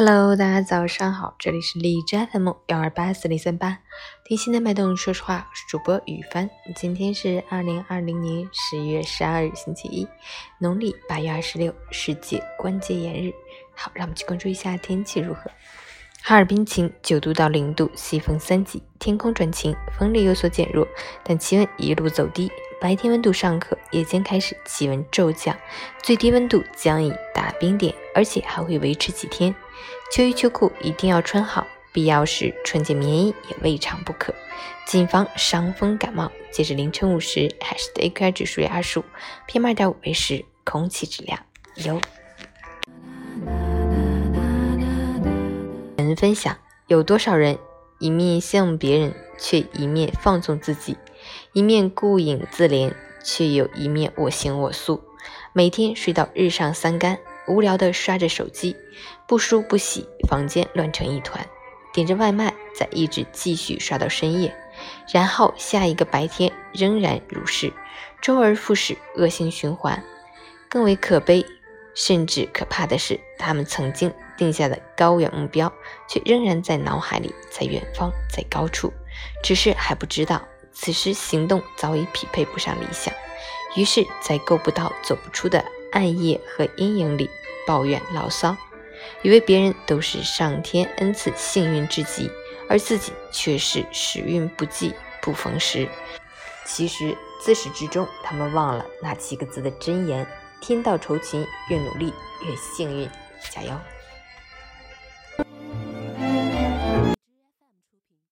Hello，大家早上好，这里是荔枝 FM 幺二八四零三八，听心的脉动，说实话，我是主播雨帆。今天是二零二零年十月十二日，星期一，农历八月二十六，世界关节炎日。好，让我们去关注一下天气如何。哈尔滨晴，九度到零度，西风三级，天空转晴，风力有所减弱，但气温一路走低。白天温度尚可，夜间开始气温骤降，最低温度将以达冰点，而且还会维持几天。秋衣秋裤一定要穿好，必要时穿件棉衣也未尝不可，谨防伤风感冒。截至凌晨五时，海市的 AQI 指数为二十五，PM 二点五为十，空气质量优。人分享：有多少人一面羡慕别人，却一面放纵自己？一面顾影自怜，却有一面我行我素。每天睡到日上三竿，无聊的刷着手机，不梳不洗，房间乱成一团。点着外卖，再一直继续刷到深夜，然后下一个白天仍然如是，周而复始，恶性循环。更为可悲，甚至可怕的是，他们曾经定下的高远目标，却仍然在脑海里，在远方，在高处，只是还不知道。此时行动早已匹配不上理想，于是，在够不到、走不出的暗夜和阴影里抱怨牢骚，以为别人都是上天恩赐幸运至极，而自己却是时运不济、不逢时。其实自始至终，他们忘了那七个字的真言：天道酬勤，越努力越幸运。加油！